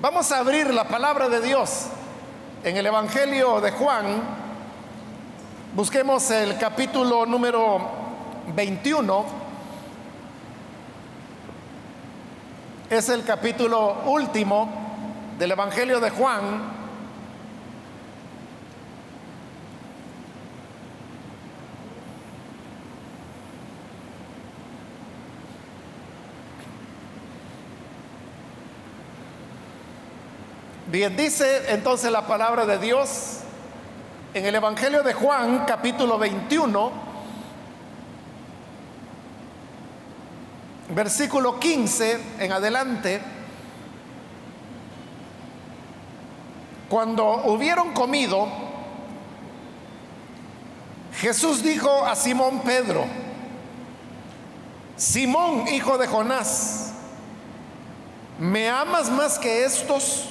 Vamos a abrir la palabra de Dios en el Evangelio de Juan. Busquemos el capítulo número 21. Es el capítulo último del Evangelio de Juan. Bien, dice entonces la palabra de Dios en el Evangelio de Juan, capítulo 21, versículo 15 en adelante. Cuando hubieron comido, Jesús dijo a Simón Pedro, Simón, hijo de Jonás, ¿me amas más que estos?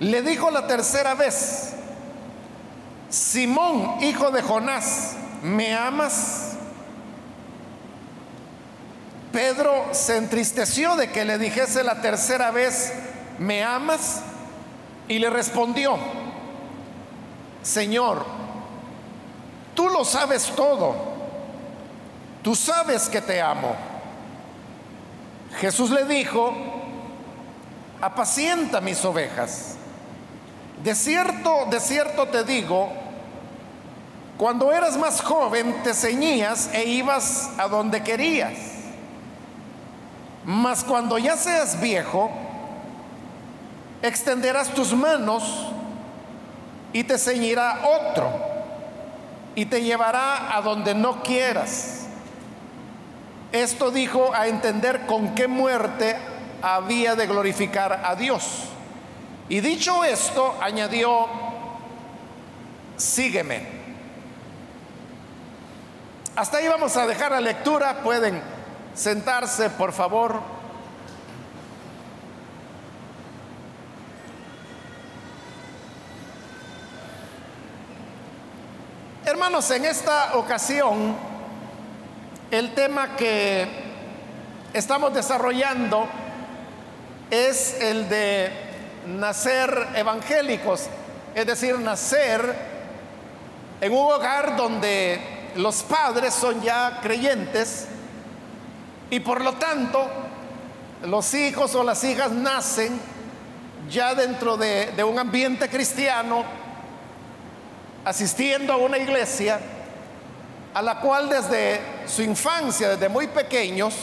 Le dijo la tercera vez, Simón, hijo de Jonás, ¿me amas? Pedro se entristeció de que le dijese la tercera vez, ¿me amas? Y le respondió, Señor, tú lo sabes todo, tú sabes que te amo. Jesús le dijo, apacienta mis ovejas. De cierto, de cierto te digo, cuando eras más joven te ceñías e ibas a donde querías. Mas cuando ya seas viejo, extenderás tus manos y te ceñirá otro y te llevará a donde no quieras. Esto dijo a entender con qué muerte había de glorificar a Dios. Y dicho esto, añadió, sígueme. Hasta ahí vamos a dejar la lectura. Pueden sentarse, por favor. Hermanos, en esta ocasión, el tema que estamos desarrollando es el de nacer evangélicos, es decir, nacer en un hogar donde los padres son ya creyentes y por lo tanto los hijos o las hijas nacen ya dentro de, un ambiente cristiano, asistiendo a una iglesia a la cual desde su infancia, desde muy pequeños,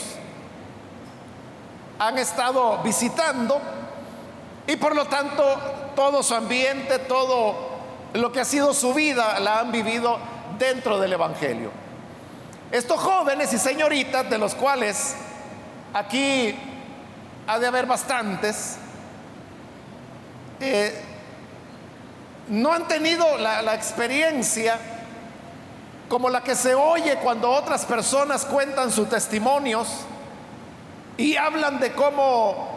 han estado visitando y por lo tanto, todo su ambiente, todo lo que ha sido su vida, la han vivido dentro del Evangelio. Estos jóvenes y señoritas, de los cuales aquí ha de haber bastantes, eh, no han tenido la, la experiencia como la que se oye cuando otras personas cuentan sus testimonios y hablan de cómo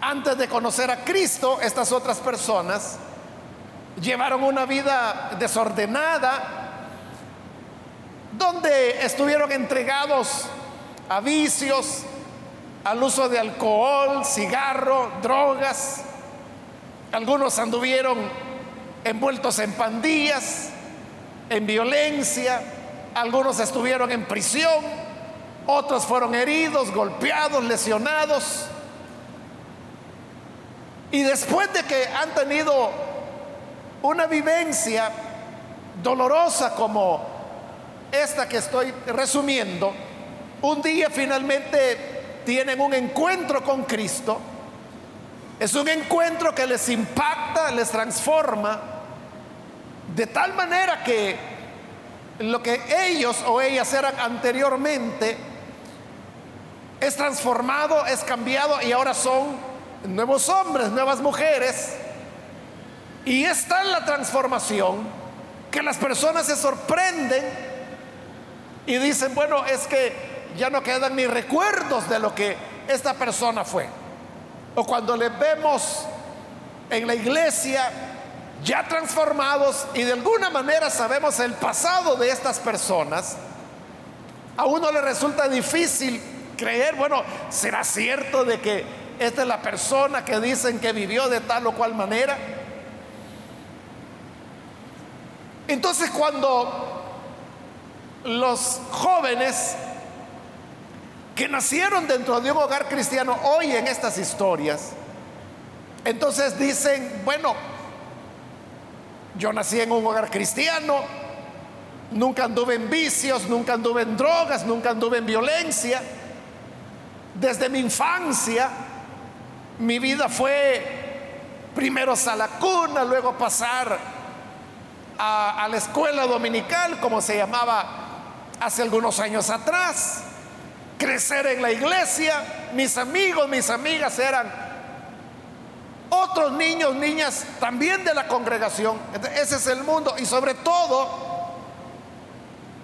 antes de conocer a Cristo, estas otras personas llevaron una vida desordenada, donde estuvieron entregados a vicios, al uso de alcohol, cigarro, drogas. Algunos anduvieron envueltos en pandillas, en violencia, algunos estuvieron en prisión, otros fueron heridos, golpeados, lesionados. Y después de que han tenido una vivencia dolorosa como esta que estoy resumiendo, un día finalmente tienen un encuentro con Cristo. Es un encuentro que les impacta, les transforma, de tal manera que lo que ellos o ellas eran anteriormente, es transformado, es cambiado y ahora son nuevos hombres, nuevas mujeres. Y está en la transformación que las personas se sorprenden y dicen, bueno, es que ya no quedan ni recuerdos de lo que esta persona fue. O cuando le vemos en la iglesia ya transformados y de alguna manera sabemos el pasado de estas personas, a uno le resulta difícil creer, bueno, ¿será cierto de que esta es la persona que dicen que vivió de tal o cual manera? Entonces cuando los jóvenes que nacieron dentro de un hogar cristiano oyen estas historias, entonces dicen, bueno, yo nací en un hogar cristiano, nunca anduve en vicios, nunca anduve en drogas, nunca anduve en violencia. Desde mi infancia, mi vida fue primero a la cuna, luego pasar a, a la escuela dominical, como se llamaba hace algunos años atrás, crecer en la iglesia, mis amigos, mis amigas eran otros niños, niñas también de la congregación. Ese es el mundo. Y sobre todo,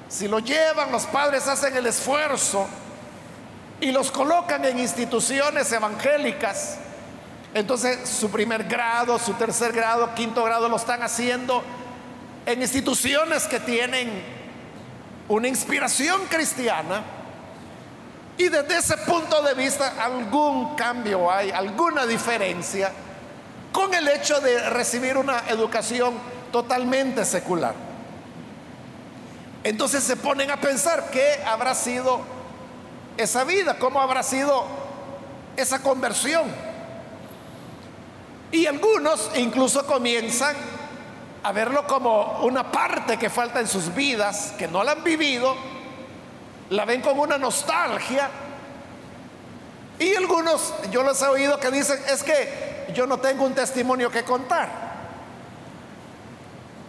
si lo llevan, los padres hacen el esfuerzo y los colocan en instituciones evangélicas. Entonces su primer grado, su tercer grado, quinto grado lo están haciendo en instituciones que tienen una inspiración cristiana. Y desde ese punto de vista algún cambio hay, alguna diferencia con el hecho de recibir una educación totalmente secular. Entonces se ponen a pensar qué habrá sido esa vida, cómo habrá sido esa conversión. Y algunos incluso comienzan a verlo como una parte que falta en sus vidas, que no la han vivido, la ven como una nostalgia. Y algunos, yo los he oído que dicen, es que yo no tengo un testimonio que contar.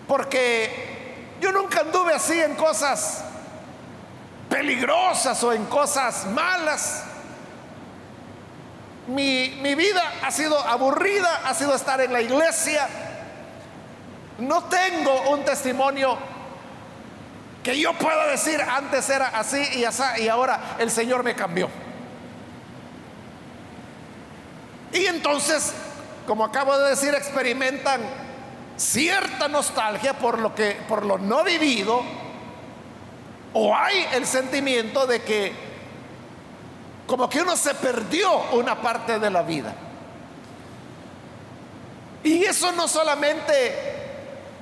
Porque yo nunca anduve así en cosas peligrosas o en cosas malas. Mi, mi, vida ha sido aburrida, ha sido estar en la iglesia. No tengo un testimonio que yo pueda decir antes era así y y ahora el Señor me cambió. Y entonces como acabo de decir, experimentan cierta nostalgia por lo que por lo no vivido o hay el sentimiento de que como que uno se perdió una parte de la vida. Y eso no solamente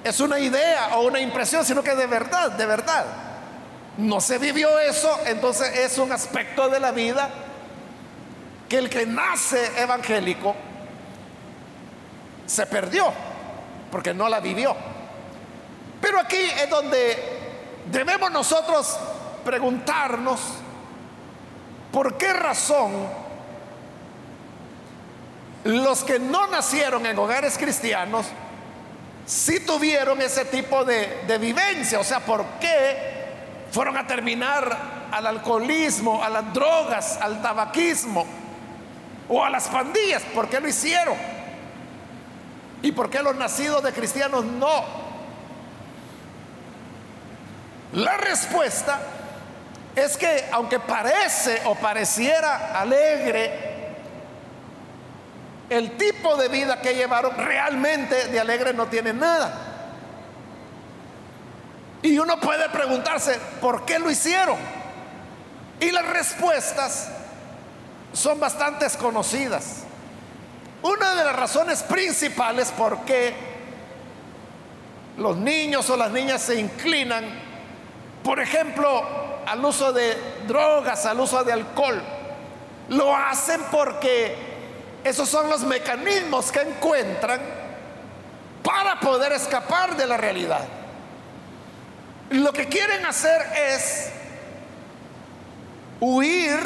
es una idea o una impresión, sino que de verdad, de verdad, no se vivió eso, entonces es un aspecto de la vida que el que nace evangélico se perdió porque no la vivió. Pero aquí es donde debemos nosotros preguntarnos por qué razón los que no nacieron en hogares cristianos sí tuvieron ese tipo de, de vivencia. O sea, por qué fueron a terminar al alcoholismo, a las drogas, al tabaquismo o a las pandillas. ¿Por qué lo hicieron? ¿Y por qué los nacidos de cristianos no? La respuesta es que aunque parece o pareciera alegre, el tipo de vida que llevaron realmente de alegre no tiene nada. Y uno puede preguntarse, ¿por qué lo hicieron? Y las respuestas son bastante conocidas. Una de las razones principales por qué los niños o las niñas se inclinan, por ejemplo, al uso de drogas, al uso de alcohol, lo hacen porque esos son los mecanismos que encuentran para poder escapar de la realidad. Lo que quieren hacer es huir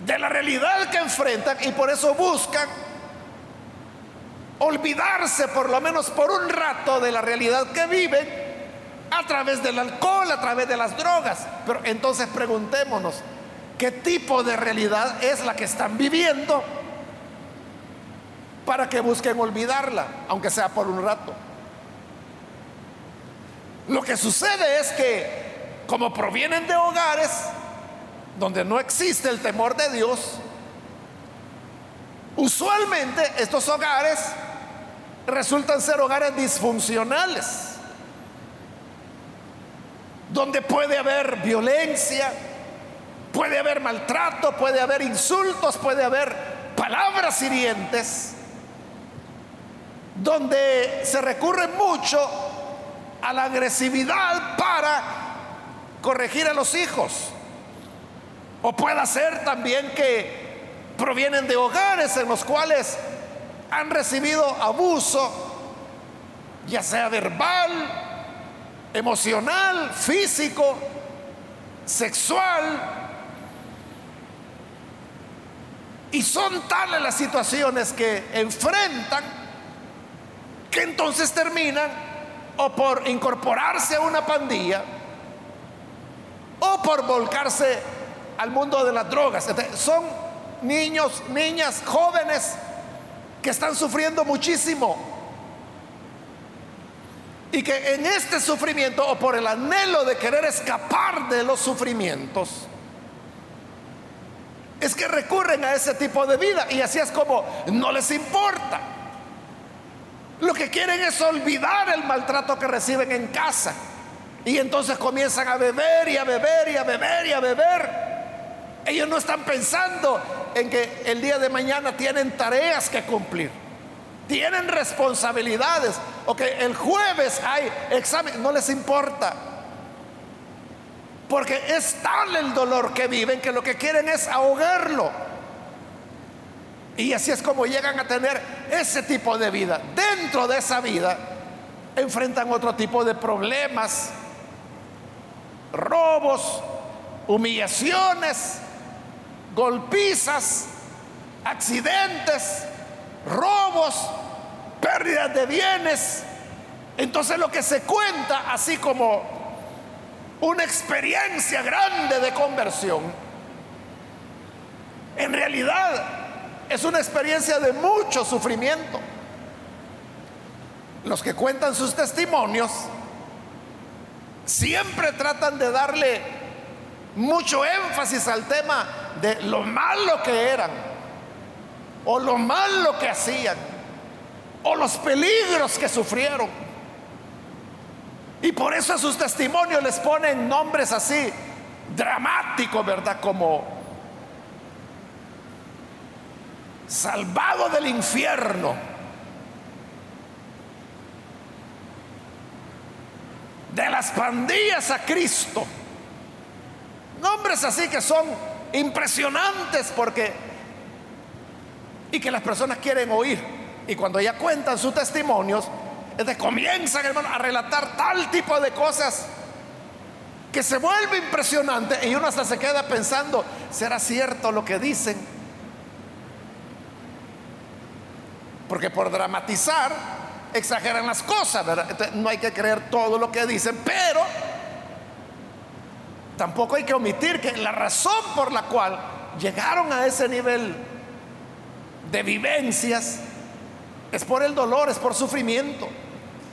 de la realidad que enfrentan y por eso buscan olvidarse por lo menos por un rato de la realidad que viven a través del alcohol, a través de las drogas. Pero entonces preguntémonos, qué tipo de realidad es la que están viviendo para que busquen olvidarla, aunque sea por un rato. Lo que sucede es que como provienen de hogares donde no existe el temor de Dios, usualmente estos hogares resultan ser hogares disfuncionales, donde puede haber violencia, puede haber maltrato, puede haber insultos, puede haber palabras hirientes, donde se recurre mucho a la agresividad para corregir a los hijos. O puede ser también que provienen de hogares en los cuales han recibido abuso, ya sea verbal, emocional, físico, sexual. Y son tales las situaciones que enfrentan que entonces terminan o por incorporarse a una pandilla o por volcarse al mundo de las drogas. Son niños, niñas, jóvenes que están sufriendo muchísimo. Y que en este sufrimiento o por el anhelo de querer escapar de los sufrimientos, es que recurren a ese tipo de vida y así es como no les importa. Lo que quieren es olvidar el maltrato que reciben en casa. Y entonces comienzan a beber y a beber y a beber y a beber. Ellos no están pensando en que el día de mañana tienen tareas que cumplir. Tienen responsabilidades. O que el jueves hay examen. No les importa. Porque es tal el dolor que viven que lo que quieren es ahogarlo. Y así es como llegan a tener ese tipo de vida. Dentro de esa vida enfrentan otro tipo de problemas, robos, humillaciones, golpizas, accidentes, robos, pérdidas de bienes. Entonces lo que se cuenta, así como una experiencia grande de conversión, en realidad es una experiencia de mucho sufrimiento. Los que cuentan sus testimonios siempre tratan de darle mucho énfasis al tema de lo malo que eran, o lo malo que hacían, o los peligros que sufrieron. Y por eso a sus testimonios les ponen nombres así dramáticos, ¿verdad? Como salvado del infierno. De las pandillas a Cristo. Nombres así que son impresionantes porque... Y que las personas quieren oír. Y cuando ya cuentan sus testimonios, es comienzan, hermano, a relatar tal tipo de cosas que se vuelve impresionante y uno hasta se queda pensando, ¿será cierto lo que dicen? Porque por dramatizar exageran las cosas, no hay que creer todo lo que dicen, pero tampoco hay que omitir que la razón por la cual llegaron a ese nivel de vivencias es por el dolor, es por sufrimiento.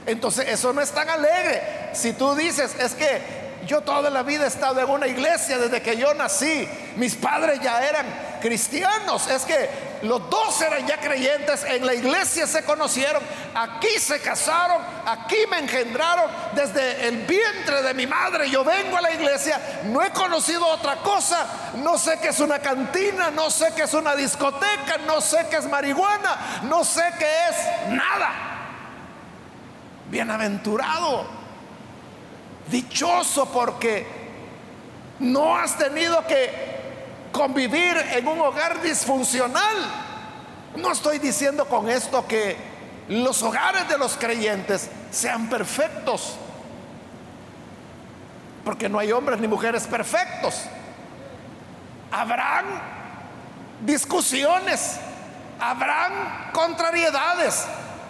Entonces eso no es tan alegre. Si tú dices, es que yo toda la vida he estado en una iglesia desde que yo nací. Mis padres ya eran cristianos. Es que los dos eran ya creyentes. En la iglesia se conocieron. Aquí se casaron. Aquí me engendraron. Desde el vientre de mi madre yo vengo a la iglesia. No he conocido otra cosa. No sé qué es una cantina. No sé qué es una discoteca. No sé qué es marihuana. No sé qué es nada. Bienaventurado Dichoso porque no has tenido que convivir en un hogar disfuncional. No estoy diciendo con esto que los hogares de los creyentes sean perfectos, porque no hay hombres ni mujeres perfectos. Habrán discusiones, habrán contrariedades,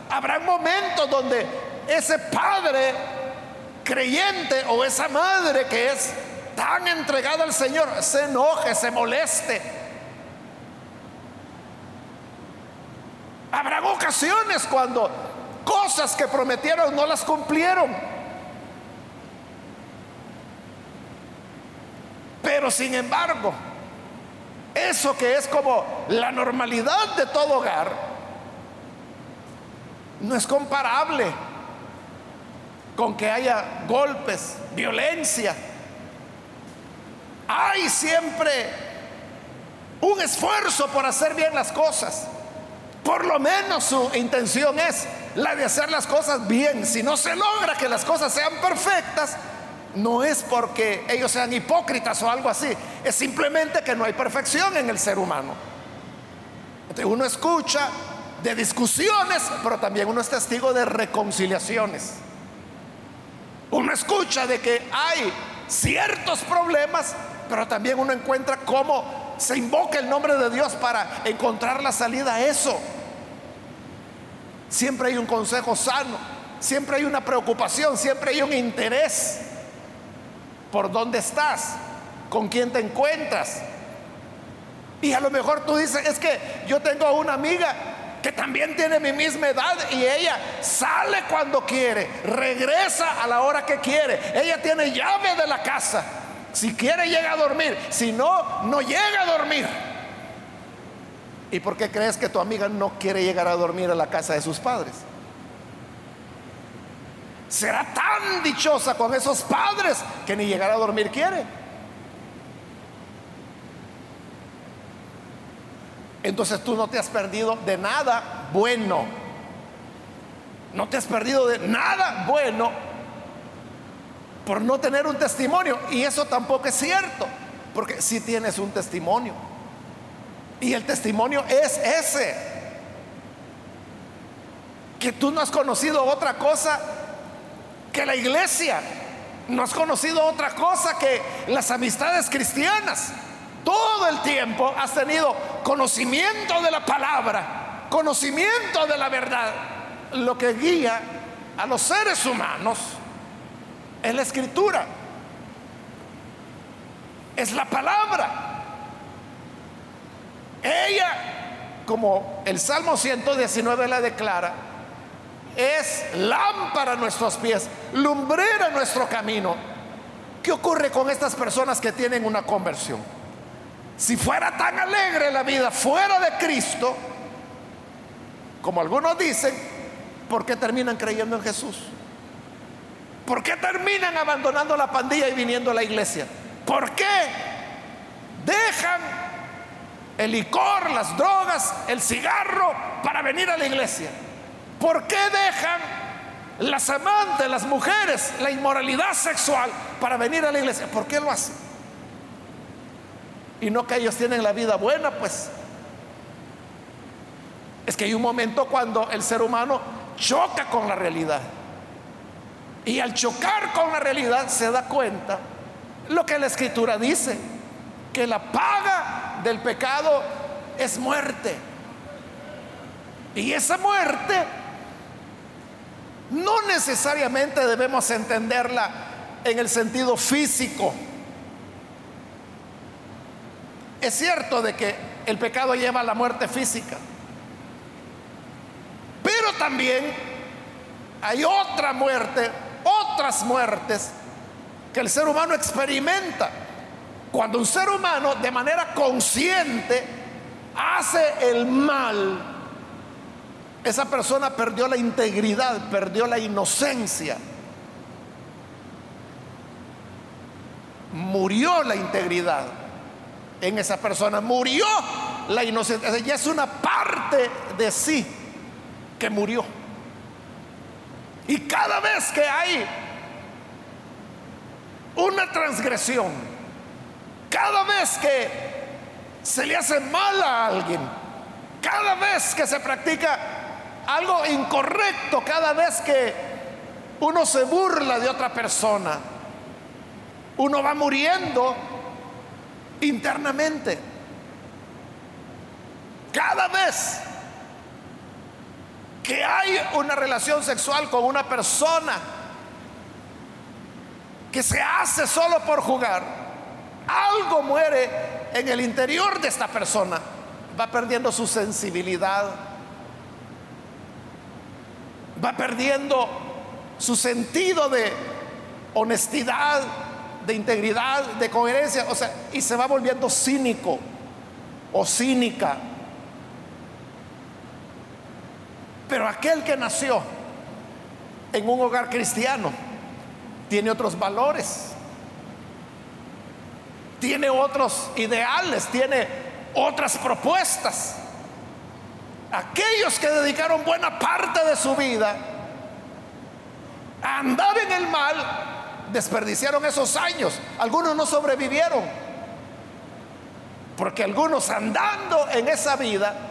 habrán momentos donde ese padre creyente o esa madre que es tan entregada al Señor se enoje, se moleste. Habrá ocasiones cuando cosas que prometieron no las cumplieron. Pero sin embargo, eso que es como la normalidad de todo hogar, no es comparable con que haya golpes, violencia. Hay siempre un esfuerzo por hacer bien las cosas. Por lo menos su intención es la de hacer las cosas bien. Si no se logra que las cosas sean perfectas, no es porque ellos sean hipócritas o algo así, es simplemente que no hay perfección en el ser humano. uno escucha de discusiones, pero también uno es testigo de reconciliaciones. Uno escucha de que hay ciertos problemas, pero también uno encuentra cómo se invoca el nombre de Dios para encontrar la salida a eso. Siempre hay un consejo sano, siempre hay una preocupación, siempre hay un interés por dónde estás, con quién te encuentras. Y a lo mejor tú dices, es que yo tengo una amiga que también tiene mi misma edad y ella sale cuando quiere, regresa a la hora que quiere. Ella tiene llave de la casa. Si quiere llega a dormir, si no, no llega a dormir. ¿Y por qué crees que tu amiga no quiere llegar a dormir a la casa de sus padres? Será tan dichosa con esos padres que ni llegar a dormir quiere. Entonces tú no te has perdido de nada bueno. No te has perdido de nada bueno por no tener un testimonio. Y eso tampoco es cierto, porque si tienes un testimonio. Y el testimonio es ese. Que tú no has conocido otra cosa que la iglesia. No has conocido otra cosa que las amistades cristianas. Todo el tiempo has tenido conocimiento de la palabra, conocimiento de la verdad. Lo que guía a los seres humanos es la escritura, es la palabra. Ella, como el Salmo 119 la declara, es lámpara a nuestros pies, lumbrera nuestro camino. ¿Qué ocurre con estas personas que tienen una conversión? Si fuera tan alegre la vida fuera de Cristo, como algunos dicen, ¿por qué terminan creyendo en Jesús? ¿Por qué terminan abandonando la pandilla y viniendo a la iglesia? ¿Por qué dejan el licor, las drogas, el cigarro para venir a la iglesia? ¿Por qué dejan las amantes, las mujeres, la inmoralidad sexual para venir a la iglesia? ¿Por qué lo hacen? y no que ellos tienen la vida buena, pues es que hay un momento cuando el ser humano choca con la realidad. Y al chocar con la realidad se da cuenta lo que la escritura dice, que la paga del pecado es muerte. Y esa muerte no necesariamente debemos entenderla en el sentido físico es cierto de que el pecado lleva a la muerte física, pero también hay otra muerte, otras muertes que el ser humano experimenta. Cuando un ser humano de manera consciente hace el mal, esa persona perdió la integridad, perdió la inocencia. Murió la integridad en esa persona. Murió la inocencia. Ya es una parte de sí que murió. Y cada vez que hay una transgresión, cada vez que se le hace mal a alguien, cada vez que se practica algo incorrecto, cada vez que uno se burla de otra persona, uno va muriendo internamente. Cada vez que hay una relación sexual con una persona que se hace solo por jugar, Algo muere en el interior de esta persona. Va perdiendo su sensibilidad. Va perdiendo su sentido de honestidad, de integridad, de coherencia. O sea, y se va volviendo cínico o cínica. Pero aquel que nació en un hogar cristiano tiene otros valores, tiene otros ideales, tiene otras propuestas. Aquellos que dedicaron buena parte de su vida a andar en el mal, desperdiciaron esos años. Algunos no sobrevivieron, porque algunos andando en esa vida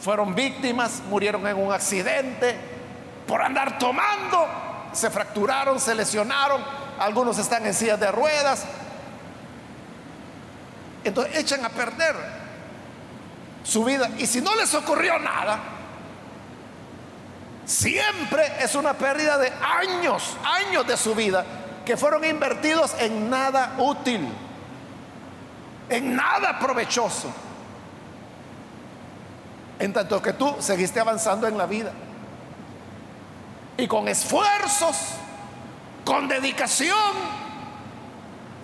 fueron víctimas, murieron en un accidente, por andar tomando, se fracturaron, se lesionaron, algunos están en sillas de ruedas. Entonces echan a perder su vida. Y si no les ocurrió nada, siempre es una pérdida de años, años de su vida que fueron invertidos en nada útil, en nada provechoso. En tanto que tú seguiste avanzando en la vida. Y con esfuerzos, con dedicación,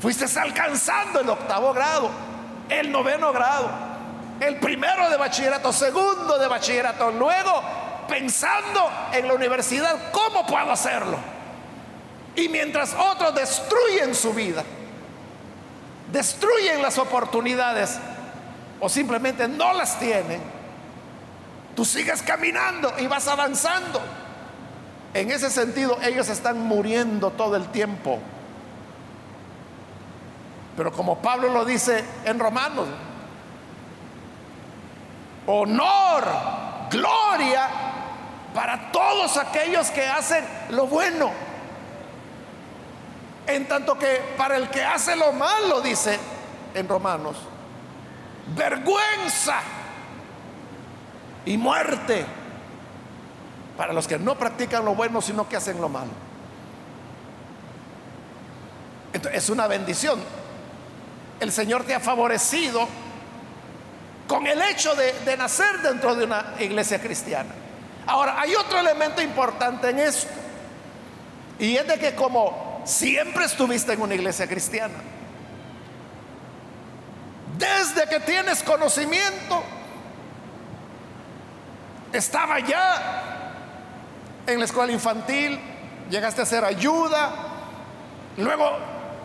fuiste alcanzando el octavo grado, el noveno grado, el primero de bachillerato, segundo de bachillerato, luego pensando en la universidad, ¿cómo puedo hacerlo? Y mientras otros destruyen su vida, destruyen las oportunidades o simplemente no las tienen, tú sigues caminando y vas avanzando. En ese sentido, ellos están muriendo todo el tiempo. Pero como Pablo lo dice en Romanos, honor, gloria para todos aquellos que hacen lo bueno. En tanto que para el que hace lo malo, dice en Romanos, vergüenza y muerte para los que no practican lo bueno, sino que hacen lo malo. Es una bendición. El Señor te ha favorecido con el hecho de, de nacer dentro de una iglesia cristiana. Ahora, hay otro elemento importante en esto. Y es de que como siempre estuviste en una iglesia cristiana, desde que tienes conocimiento, estaba ya en la escuela infantil, llegaste a ser ayuda, luego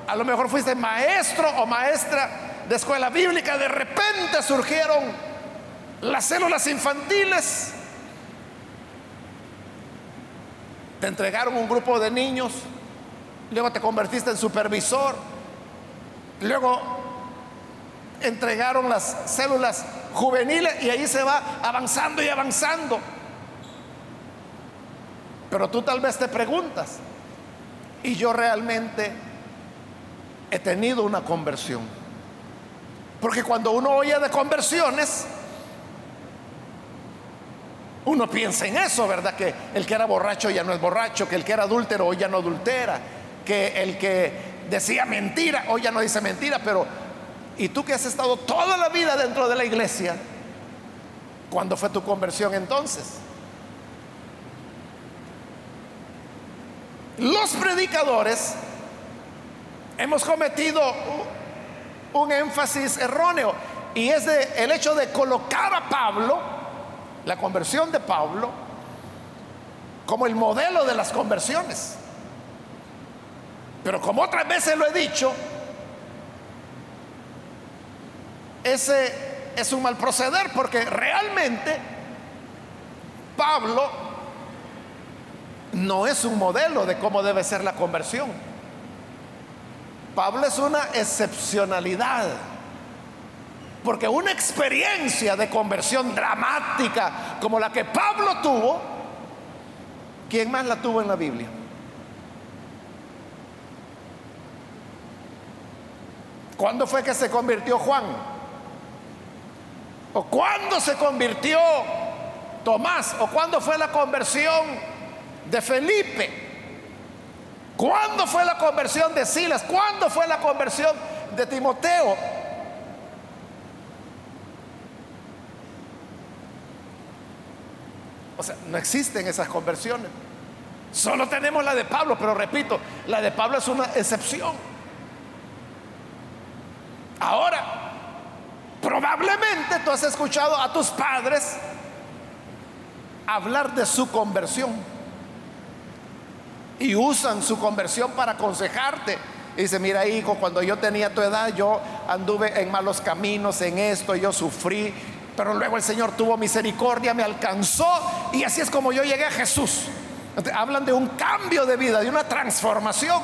a lo mejor fuiste maestro o maestra de escuela bíblica, de repente surgieron las células infantiles, te entregaron un grupo de niños, luego te convertiste en supervisor, luego entregaron las células juveniles y ahí se va avanzando y avanzando. Pero tú tal vez te preguntas, ¿y yo realmente he tenido una conversión? Porque cuando uno oye de conversiones, uno piensa en eso, ¿verdad? Que el que era borracho ya no es borracho, que el que era adúltero hoy ya no adultera, que el que decía mentira hoy ya no dice mentira, pero ¿y tú que has estado toda la vida dentro de la iglesia? ¿Cuándo fue tu conversión entonces? Los predicadores hemos cometido un énfasis erróneo y es el hecho de colocar a Pablo, la conversión de Pablo, como el modelo de las conversiones. Pero como otras veces lo he dicho, ese es un mal proceder porque realmente Pablo no es un modelo de cómo debe ser la conversión. Pablo es una excepcionalidad. Porque una experiencia de conversión dramática como la que Pablo tuvo, ¿quién más la tuvo en la Biblia? ¿Cuándo fue que se convirtió Juan? ¿O cuándo se convirtió Tomás? ¿O cuándo fue la conversión de Felipe. ¿Cuándo fue la conversión de Silas? ¿Cuándo fue la conversión de Timoteo? O sea, no existen esas conversiones. Solo tenemos la de Pablo, pero repito, la de Pablo es una excepción. Ahora, probablemente tú has escuchado a tus padres hablar de su conversión y usan su conversión para aconsejarte. dice, mira hijo, cuando yo tenía tu edad, yo anduve en malos caminos, en esto, yo sufrí, pero luego el Señor tuvo misericordia, me alcanzó y así es como yo llegué a Jesús. hablan de un cambio de vida, de una transformación.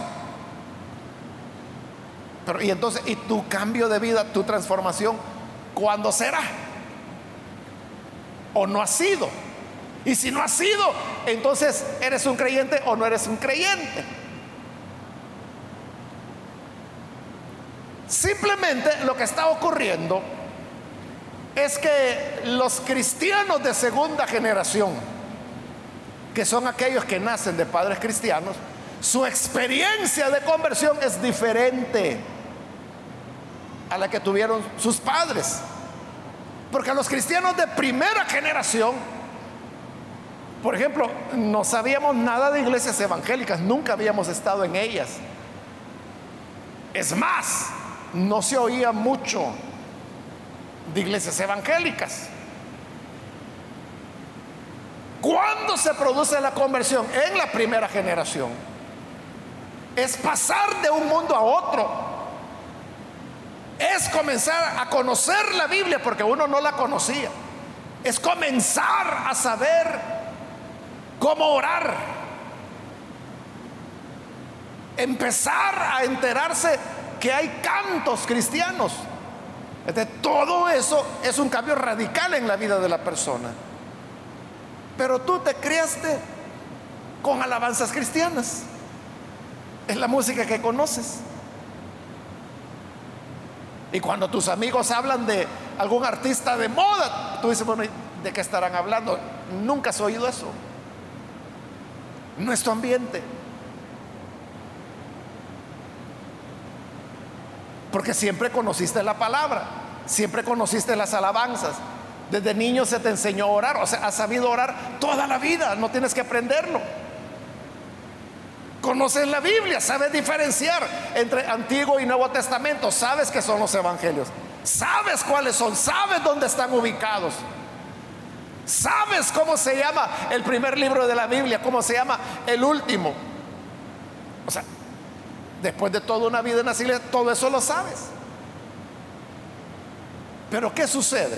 Pero, y entonces, ¿y tu cambio de vida, tu transformación, cuándo será? ¿O no ha sido? Y si no has sido, entonces eres un creyente o no eres un creyente. Simplemente lo que está ocurriendo es que los cristianos de segunda generación, que son aquellos que nacen de padres cristianos, su experiencia de conversión es diferente a la que tuvieron sus padres. Porque los cristianos de primera generación por ejemplo, no sabíamos nada de iglesias evangélicas, nunca habíamos estado en ellas. Es más, no se oía mucho de iglesias evangélicas. ¿Cuándo se produce la conversión? En la primera generación. Es pasar de un mundo a otro. Es comenzar a conocer la Biblia porque uno no la conocía. Es comenzar a saber cómo orar. Empezar a enterarse que hay cantos cristianos. todo eso es un cambio radical en la vida de la persona. Pero tú te criaste con alabanzas cristianas. Es la música que conoces. Y cuando tus amigos hablan de algún artista de moda, tú dices, bueno, ¿de qué estarán hablando? Nunca has oído eso nuestro ambiente. Porque siempre conociste la palabra, siempre conociste las alabanzas. Desde niño se te enseñó a orar, o sea, has sabido orar toda la vida, no tienes que aprenderlo. Conoces la Biblia, sabes diferenciar entre Antiguo y Nuevo Testamento, sabes que son los evangelios, sabes cuáles son, sabes dónde están ubicados. ¿Sabes cómo se llama el primer libro de la Biblia? ¿Cómo se llama el último? O sea, después de toda una vida en la iglesia, todo eso lo sabes. Pero ¿qué sucede?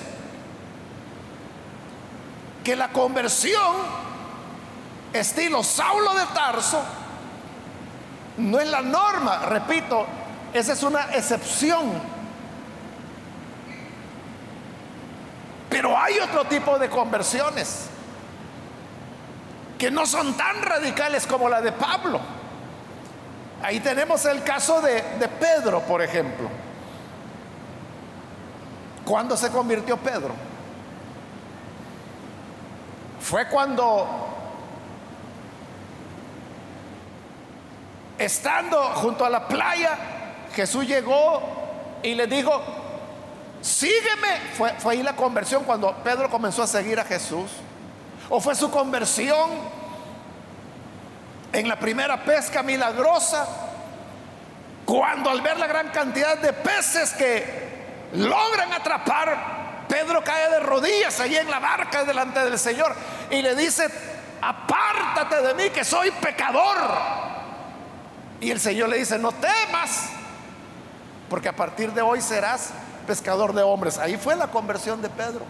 Que la conversión, estilo Saulo de Tarso, no es la norma, repito, esa es una excepción Pero hay otro tipo de conversiones que no son tan radicales como la de Pablo. Ahí tenemos el caso de, Pedro, por ejemplo. ¿Cuándo se convirtió Pedro? Fue cuando, estando junto a la playa, Jesús llegó y le dijo, sígueme. Fue, ahí la conversión cuando Pedro comenzó a seguir a Jesús. O fue su conversión en la primera pesca milagrosa. Cuando al ver la gran cantidad de peces que logran atrapar, Pedro cae de rodillas allí en la barca delante del Señor y le dice, apártate de mí que soy pecador. Y el Señor le dice, no temas, porque a partir de hoy serás pescador de hombres. Ahí fue la conversión de Pedro.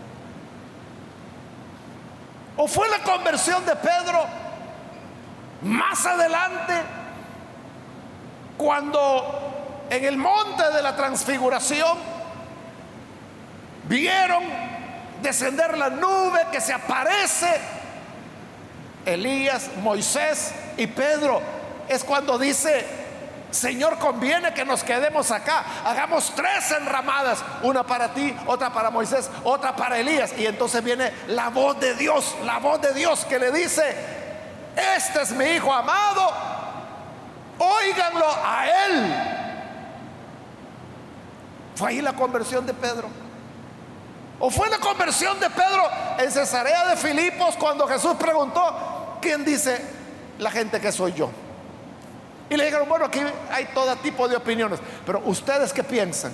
¿O fue la conversión de Pedro más adelante cuando en el monte de la transfiguración vieron descender la nube que se aparece Elías, Moisés y Pedro? Es cuando dice, Señor, conviene que nos quedemos acá. Hagamos tres enramadas, una para ti, otra para Moisés, otra para Elías. Y entonces viene la voz de Dios, la voz de Dios que le dice, este es mi Hijo amado, óiganlo a él. Fue ahí la conversión de Pedro. ¿O fue la conversión de Pedro en Cesarea de Filipos cuando Jesús preguntó, ¿quién dice la gente que soy yo? Y le dijeron, bueno, aquí hay todo tipo de opiniones, pero ustedes qué piensan?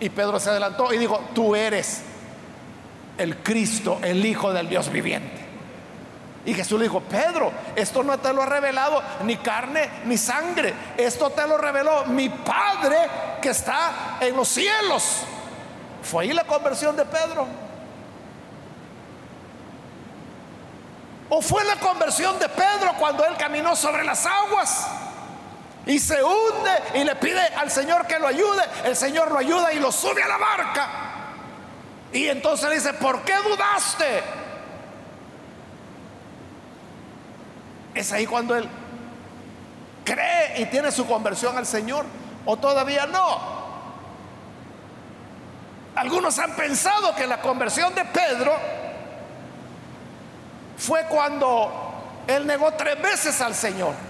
Y Pedro se adelantó y dijo, tú eres el Cristo, el Hijo del Dios viviente. Y Jesús le dijo, Pedro, esto no te lo ha revelado ni carne ni sangre, esto te lo reveló mi Padre que está en los cielos. Fue ahí la conversión de Pedro. ¿O fue la conversión de Pedro cuando él caminó sobre las aguas? Y se hunde y le pide al Señor que lo ayude. El Señor lo ayuda y lo sube a la barca. Y entonces le dice, ¿por qué dudaste? Es ahí cuando él cree y tiene su conversión al Señor. O todavía no. Algunos han pensado que la conversión de Pedro fue cuando él negó tres veces al Señor.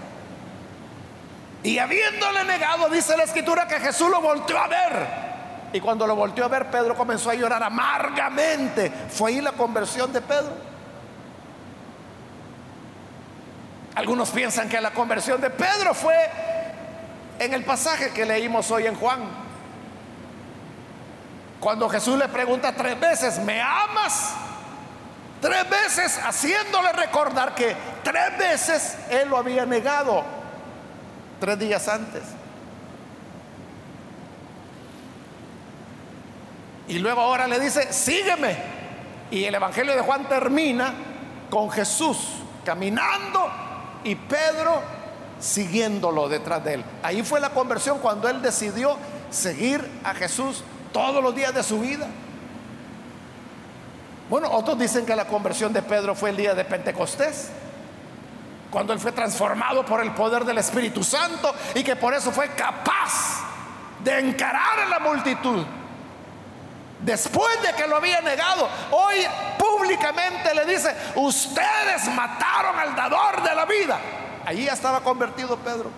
Y habiéndole negado, dice la escritura que Jesús lo volteó a ver. Y cuando lo volteó a ver, Pedro comenzó a llorar amargamente. Fue ahí la conversión de Pedro. Algunos piensan que la conversión de Pedro fue en el pasaje que leímos hoy en Juan. Cuando Jesús le pregunta tres veces, ¿me amas? Tres veces haciéndole recordar que tres veces él lo había negado tres días antes. Y luego ahora le dice, sígueme. Y el Evangelio de Juan termina con Jesús caminando y Pedro siguiéndolo detrás de él. Ahí fue la conversión cuando él decidió seguir a Jesús todos los días de su vida. Bueno, otros dicen que la conversión de Pedro fue el día de Pentecostés, cuando él fue transformado por el poder del Espíritu Santo y que por eso fue capaz de encarar a la multitud. Después de que lo había negado, hoy públicamente le dice, ustedes mataron al dador de la vida. Allí ya estaba convertido Pedro.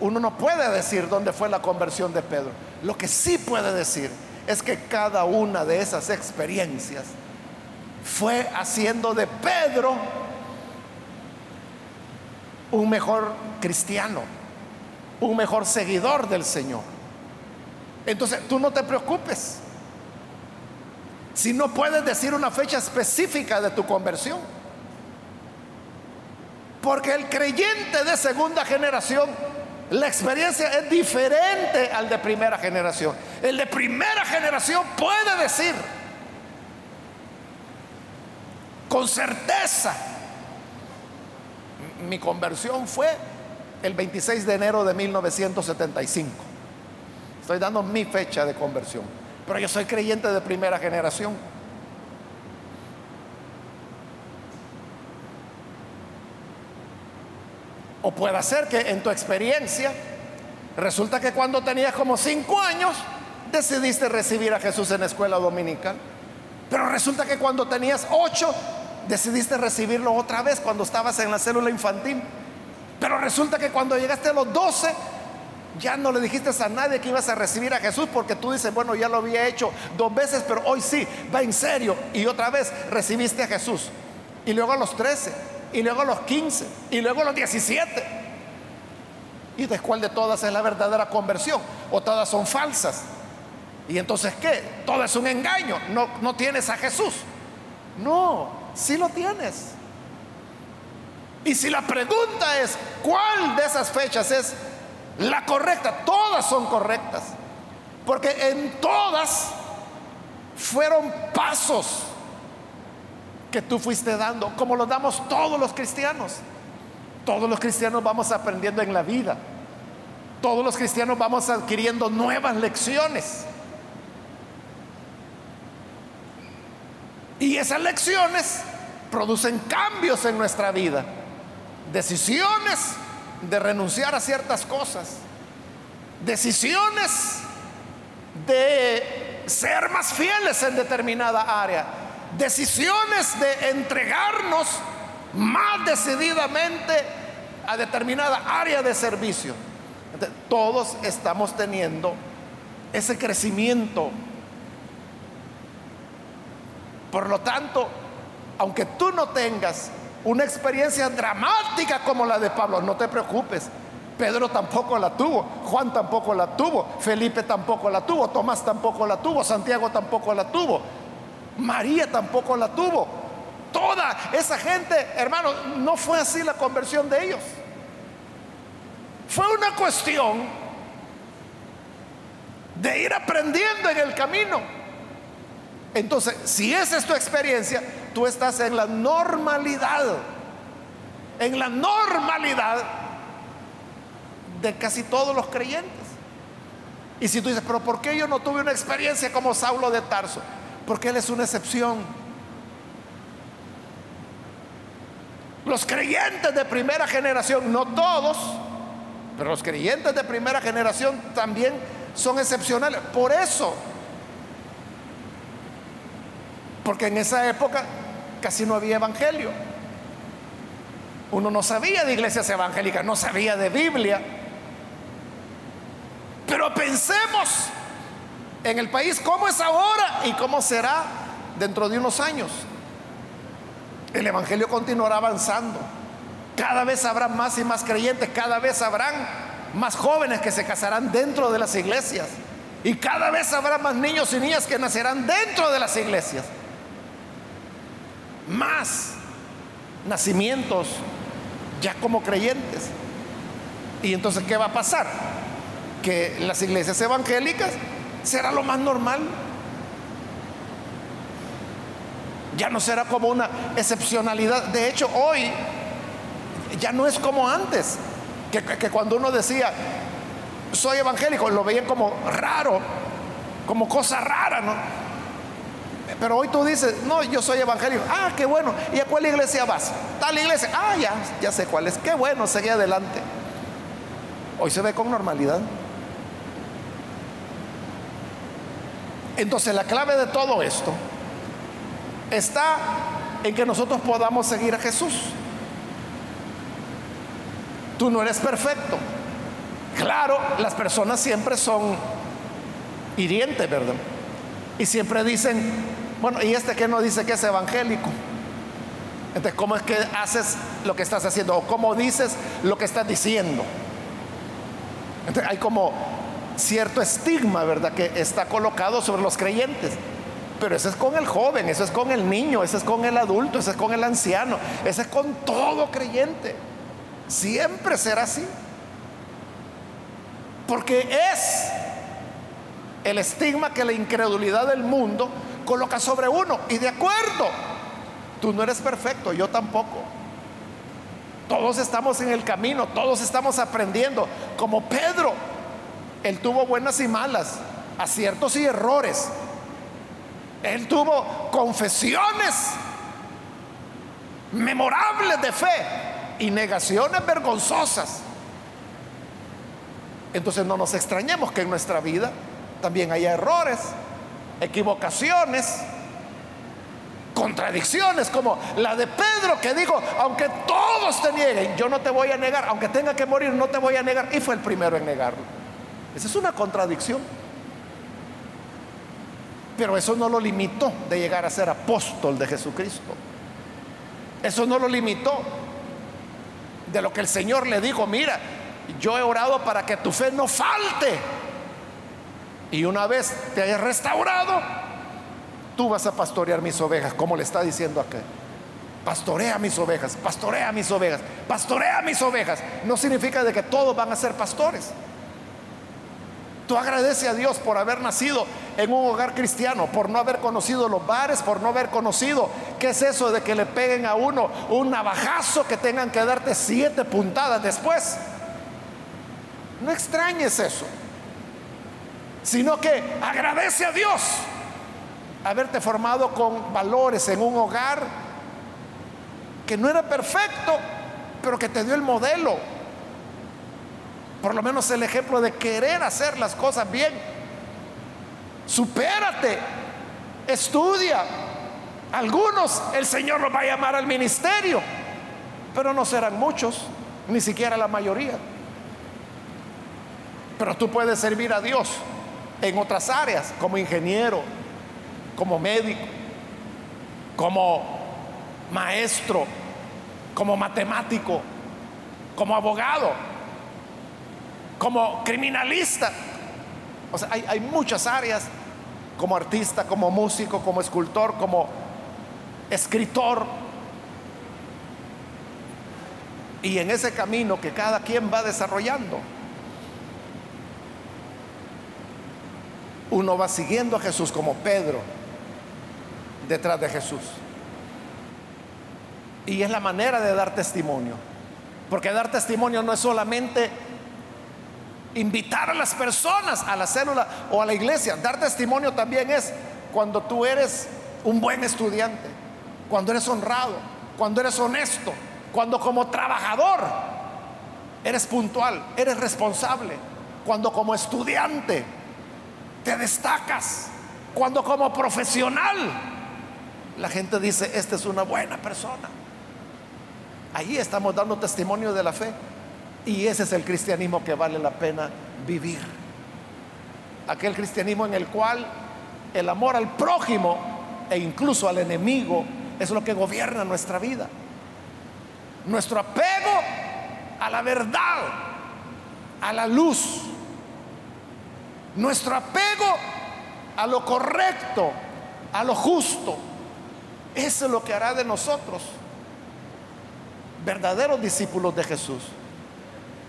Uno no puede decir dónde fue la conversión de Pedro. Lo que sí puede decir es que cada una de esas experiencias fue haciendo de Pedro un mejor cristiano, un mejor seguidor del Señor. Entonces, tú no te preocupes si no puedes decir una fecha específica de tu conversión. Porque el creyente de segunda generación la experiencia es diferente al de primera generación. El de primera generación puede decir con certeza, mi conversión fue el 26 de enero de 1975. Estoy dando mi fecha de conversión, pero yo soy creyente de primera generación. O puede ser que en tu experiencia resulta que cuando tenías como cinco años decidiste recibir a Jesús en la escuela dominical. Pero resulta que cuando tenías ocho decidiste recibirlo otra vez cuando estabas en la célula infantil. Pero resulta que cuando llegaste a los doce ya no le dijiste a nadie que ibas a recibir a Jesús porque tú dices, bueno, ya lo había hecho dos veces, pero hoy sí, va en serio. Y otra vez recibiste a Jesús. Y luego a los trece y luego los 15 y luego los 17. ¿Y de cuál de todas es la verdadera conversión? ¿O todas son falsas? ¿Y entonces qué? Todo es un engaño. No, no tienes a Jesús. No, sí lo tienes. Y si la pregunta es, ¿cuál de esas fechas es la correcta? Todas son correctas. Porque en todas fueron pasos que tú fuiste dando, como lo damos todos los cristianos. Todos los cristianos vamos aprendiendo en la vida. Todos los cristianos vamos adquiriendo nuevas lecciones. Y esas lecciones producen cambios en nuestra vida. Decisiones de renunciar a ciertas cosas. Decisiones de ser más fieles en determinada área decisiones de entregarnos más decididamente a determinada área de servicio. todos estamos teniendo ese crecimiento. Por lo tanto, aunque tú no tengas una experiencia dramática como la de Pablo, no te preocupes. Pedro tampoco la tuvo, Juan tampoco la tuvo, Felipe tampoco la tuvo, Tomás tampoco la tuvo, Santiago tampoco la tuvo, María tampoco la tuvo. Toda esa gente, hermano, no fue así la conversión de ellos. Fue una cuestión de ir aprendiendo en el camino. Entonces, si esa es tu experiencia, tú estás en la normalidad, en la normalidad de casi todos los creyentes. Y si tú dices, pero ¿por qué yo no tuve una experiencia como Saulo de Tarso? Porque él es una excepción. Los creyentes de primera generación, no todos, pero los creyentes de primera generación también son excepcionales. Por eso, porque en esa época casi no había evangelio. Uno no sabía de iglesias evangélicas, no sabía de Biblia. Pero pensemos en el país cómo es ahora y cómo será dentro de unos años. El Evangelio continuará avanzando. Cada vez habrá más y más creyentes, cada vez habrán más jóvenes que se casarán dentro de las iglesias. Y cada vez habrá más niños y niñas que nacerán dentro de las iglesias. Más nacimientos ya como creyentes. Y entonces, ¿qué va a pasar? Que las iglesias evangélicas será lo más normal. Ya no será como una excepcionalidad. De hecho, hoy ya no es como antes, que, cuando uno decía, soy evangélico, lo veían como raro, como cosa rara, ¿no? Pero hoy tú dices, no, yo soy evangélico. Ah, qué bueno. ¿Y a cuál iglesia vas? Tal iglesia. Ah, ya, ya sé cuál es. Qué bueno, seguí adelante. Hoy se ve con normalidad. Entonces la clave de todo esto está en que nosotros podamos seguir a Jesús. Tú no eres perfecto. Claro, las personas siempre son hirientes, ¿verdad? Y siempre dicen, bueno, ¿y este que no dice que es evangélico? Entonces, ¿cómo es que haces lo que estás haciendo? ¿O cómo dices lo que estás diciendo? Entonces, hay como cierto estigma, ¿verdad?, que está colocado sobre los creyentes. Pero ese es con el joven, eso es con el niño, ese es con el adulto, ese es con el anciano, ese es con todo creyente. Siempre será así. Porque es el estigma que la incredulidad del mundo coloca sobre uno. Y de acuerdo, tú no eres perfecto, yo tampoco. Todos estamos en el camino, todos estamos aprendiendo. Como Pedro, él tuvo buenas y malas, aciertos y errores. Él tuvo confesiones memorables de fe y negaciones vergonzosas. Entonces no nos extrañemos que en nuestra vida también haya errores, equivocaciones, contradicciones como la de Pedro que dijo, aunque todos te nieguen, yo no te voy a negar, aunque tenga que morir, no te voy a negar. Y fue el primero en negarlo. Esa es una contradicción. Pero eso no lo limitó de llegar a ser apóstol de Jesucristo. Eso no lo limitó de lo que el Señor le dijo, mira, yo he orado para que tu fe no falte. Y una vez te hayas restaurado, tú vas a pastorear mis ovejas, como le está diciendo acá. Pastorea mis ovejas, pastorea mis ovejas, pastorea mis ovejas. No significa de que todos van a ser pastores. Tú agradece a Dios por haber nacido en un hogar cristiano, por no haber conocido los bares, por no haber conocido qué es eso de que le peguen a uno un navajazo que tengan que darte siete puntadas después. No extrañes eso, sino que agradece a Dios haberte formado con valores en un hogar que no era perfecto, pero que te dio el modelo por lo menos el ejemplo de querer hacer las cosas bien. Supérate, estudia. Algunos el Señor los va a llamar al ministerio pero no serán muchos, ni siquiera la mayoría. Pero tú puedes servir a Dios en otras áreas, como ingeniero, como médico, como maestro, como matemático, como abogado, como criminalista. O sea, hay, hay muchas áreas, como artista, como músico, como escultor, como escritor. Y en ese camino que cada quien va desarrollando, uno va siguiendo a Jesús como Pedro detrás de Jesús. Y es la manera de dar testimonio. Porque dar testimonio no es solamente invitar a las personas a la célula o a la iglesia. Dar testimonio también es cuando tú eres un buen estudiante, cuando eres honrado, cuando eres honesto, cuando como trabajador eres puntual, eres responsable, cuando como estudiante te destacas, cuando como profesional la gente dice, esta es una buena persona. Ahí estamos dando testimonio de la fe. Y ese es el cristianismo que vale la pena vivir. Aquel cristianismo en el cual el amor al prójimo e incluso al enemigo es lo que gobierna nuestra vida. Nuestro apego a la verdad, a la luz. Nuestro apego a lo correcto, a lo justo. Eso es lo que hará de nosotros verdaderos discípulos de Jesús.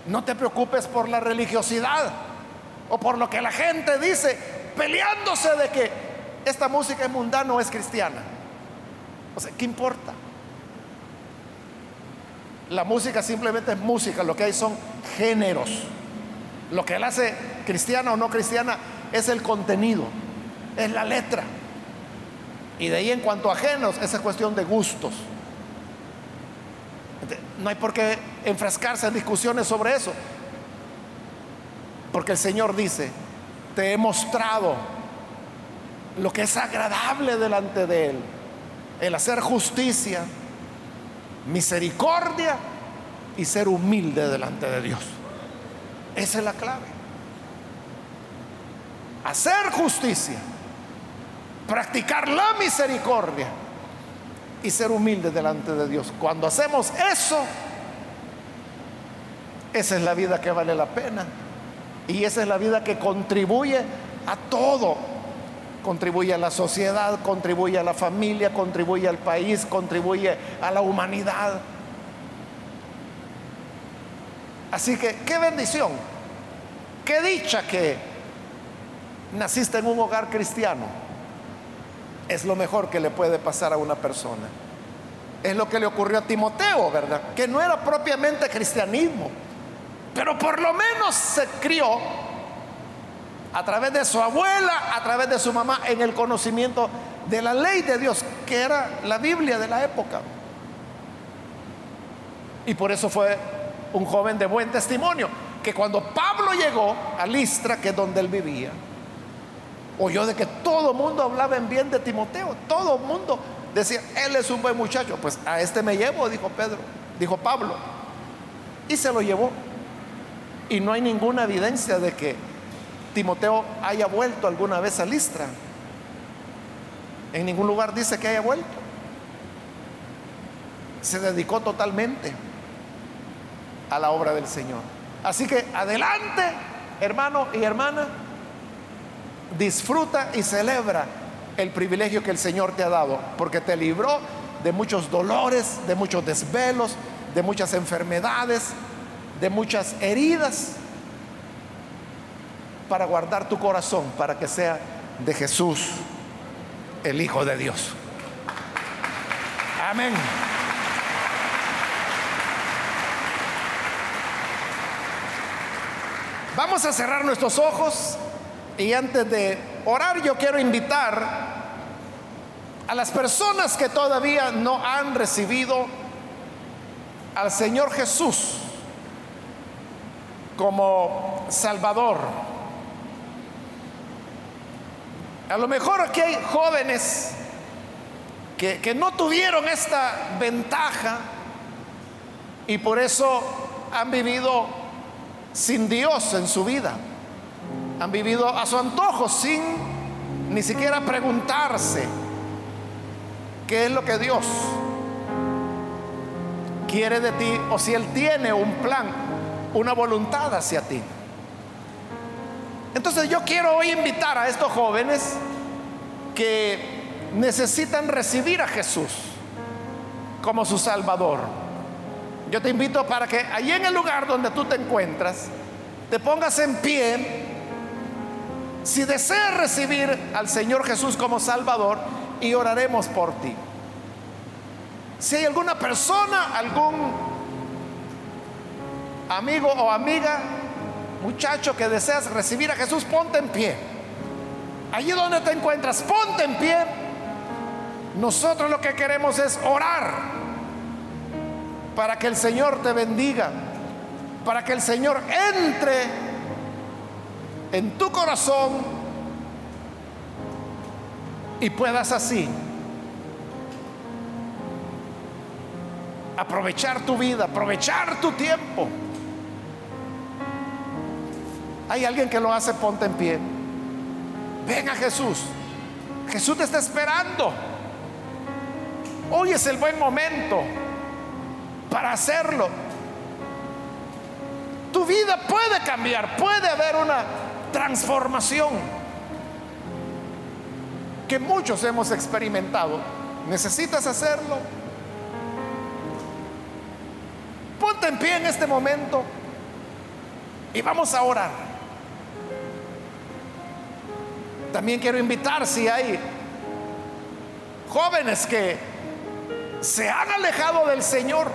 No te preocupes por la religiosidad o por lo que la gente dice, peleándose de que esta música es mundana o es cristiana. O sea, ¿qué importa? La música simplemente es música, lo que hay son géneros. Lo que la hace cristiana o no cristiana es el contenido, es la letra. Y de ahí en cuanto a géneros, esa es cuestión de gustos. No hay por qué enfrascarse en discusiones sobre eso. Porque el Señor dice, te he mostrado lo que es agradable delante de Él. El hacer justicia, misericordia y ser humilde delante de Dios. Esa es la clave. Hacer justicia, practicar la misericordia y ser humilde delante de Dios. Cuando hacemos eso, esa es la vida que vale la pena. Y esa es la vida que contribuye a todo. Contribuye a la sociedad, contribuye a la familia, contribuye al país, contribuye a la humanidad. Así que, qué bendición, qué dicha que naciste en un hogar cristiano es lo mejor que le puede pasar a una persona. Es lo que le ocurrió a Timoteo, ¿verdad? Que no era propiamente cristianismo, pero por lo menos se crió a través de su abuela, a través de su mamá, en el conocimiento de la ley de Dios, que era la Biblia de la época. Y por eso fue un joven de buen testimonio, que cuando Pablo llegó a Listra, que es donde él vivía, oyó de que todo el mundo hablaba en bien de Timoteo, todo el mundo decía, él es un buen muchacho, pues a este me llevo, dijo Pedro, dijo Pablo, y se lo llevó. Y no hay ninguna evidencia de que Timoteo haya vuelto alguna vez a Listra. En ningún lugar dice que haya vuelto. Se dedicó totalmente a la obra del Señor. Así que adelante, hermano y hermana disfruta y celebra el privilegio que el Señor te ha dado, porque te libró de muchos dolores, de muchos desvelos, de muchas enfermedades, de muchas heridas, para guardar tu corazón, para que sea de Jesús, el Hijo de Dios. Amén. Vamos a cerrar nuestros ojos y antes de orar, yo quiero invitar a las personas que todavía no han recibido al Señor Jesús como Salvador. A lo mejor aquí hay jóvenes que, que no tuvieron esta ventaja y por eso han vivido sin Dios en su vida. Han vivido a su antojo sin ni siquiera preguntarse qué es lo que Dios quiere de ti o si Él tiene un plan, una voluntad hacia ti. Entonces yo quiero hoy invitar a estos jóvenes que necesitan recibir a Jesús como su Salvador. Yo te invito para que allí en el lugar donde tú te encuentras, te pongas en pie. Si deseas recibir al Señor Jesús como Salvador, y oraremos por ti. Si hay alguna persona, algún amigo o amiga, muchacho que deseas recibir a Jesús, ponte en pie. Allí donde te encuentras, ponte en pie. Nosotros lo que queremos es orar para que el Señor te bendiga, para que el Señor entre en tu corazón y puedas así aprovechar tu vida, aprovechar tu tiempo. Hay alguien que lo hace, ponte en pie. Ven a Jesús. Jesús te está esperando. Hoy es el buen momento para hacerlo. Tu vida puede cambiar, puede haber una transformación que muchos hemos experimentado. ¿Necesitas hacerlo? Ponte en pie en este momento y vamos a orar. También quiero invitar si hay jóvenes que se han alejado del Señor,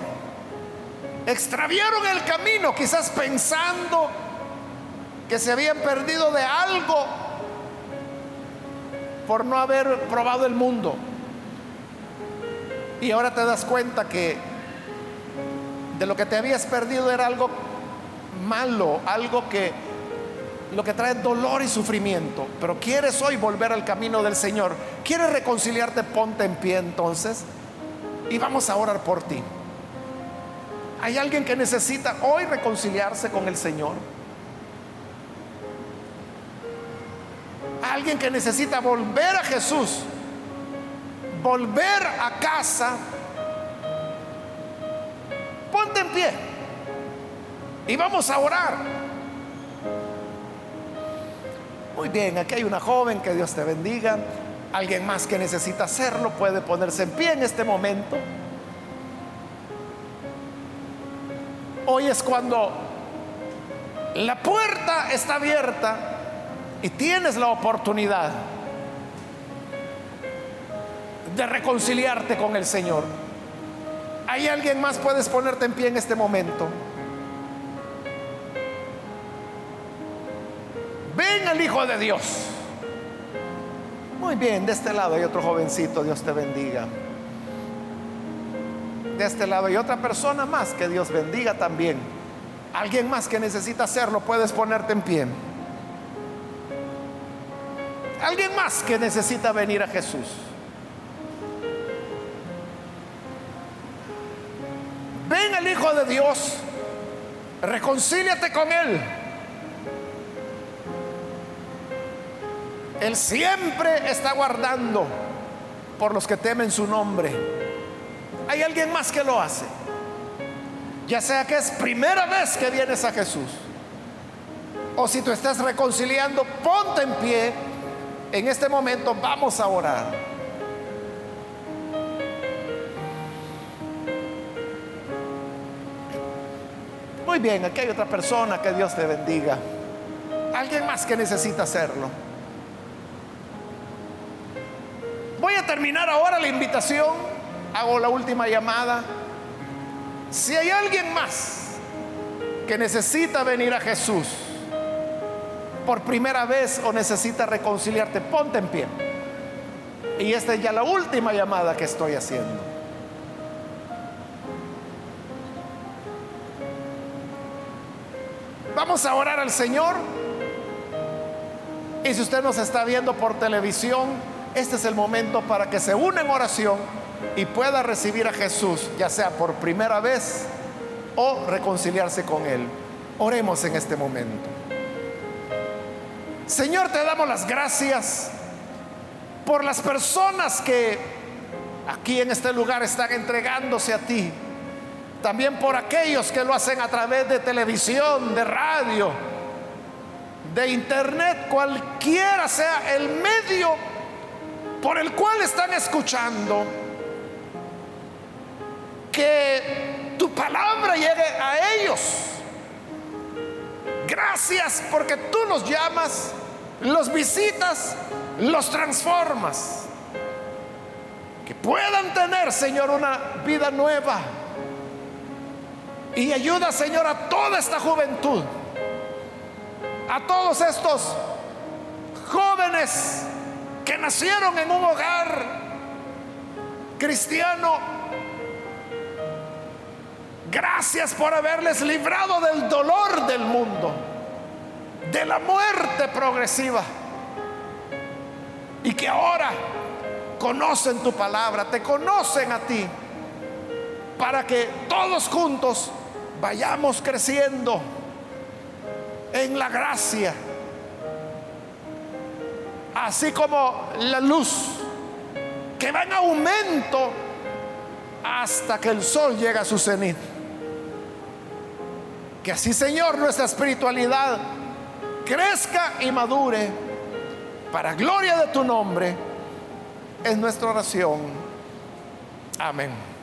extraviaron el camino, quizás pensando que se habían perdido de algo por no haber probado el mundo. Y ahora te das cuenta que de lo que te habías perdido era algo malo, algo que lo que trae dolor y sufrimiento, pero quieres hoy volver al camino del Señor, quieres reconciliarte, ponte en pie entonces y vamos a orar por ti. ¿Hay alguien que necesita hoy reconciliarse con el Señor? Alguien que necesita volver a Jesús, volver a casa Ponte en pie. Y vamos a orar. Muy bien, aquí hay una joven, que Dios te bendiga. Alguien más que necesita hacerlo puede ponerse en pie en este momento. Hoy es cuando la puerta está abierta y tienes la oportunidad de reconciliarte con el Señor. ¿Hay alguien más? Puedes ponerte en pie en este momento. Ven al Hijo de Dios. Muy bien, de este lado hay otro jovencito, Dios te bendiga. De este lado hay otra persona más, que Dios bendiga también. Alguien más que necesita hacerlo, puedes ponerte en pie. Alguien más que necesita venir a Jesús. Ven al Hijo de Dios, reconcíliate con Él. Él siempre está guardando por los que temen su nombre. Hay alguien más que lo hace. Ya sea que es primera vez que vienes a Jesús. O si tú estás reconciliando, ponte en pie. En este momento vamos a orar. Muy bien, aquí hay otra persona, que Dios te bendiga. Alguien más que necesita hacerlo. Voy a terminar ahora la invitación. Hago la última llamada. Si hay alguien más que necesita venir a Jesús por primera vez o necesita reconciliarte, ponte en pie. Y esta es ya la última llamada que estoy haciendo. Vamos a orar al Señor. Y si usted nos está viendo por televisión, este es el momento para que se una en oración y pueda recibir a Jesús, ya sea por primera vez o reconciliarse con Él. Oremos en este momento. Señor, te damos las gracias por las personas que aquí en este lugar están entregándose a ti. También por aquellos que lo hacen a través de televisión, de radio, de internet, cualquiera sea el medio por el cual están escuchando. Que tu palabra llegue a ellos. Gracias porque tú los llamas, los visitas, los transformas. Que puedan tener, Señor, una vida nueva. Y ayuda, Señor, a toda esta juventud, a todos estos jóvenes que nacieron en un hogar cristiano. Gracias por haberles librado del dolor del mundo, de la muerte progresiva. Y que ahora conocen tu palabra, te conocen a ti, para que todos juntos vayamos creciendo en la gracia, así como la luz que va en aumento hasta que el sol llega a su cenit. Que así, Señor, nuestra espiritualidad crezca y madure para gloria de tu nombre. Es nuestra oración. Amén.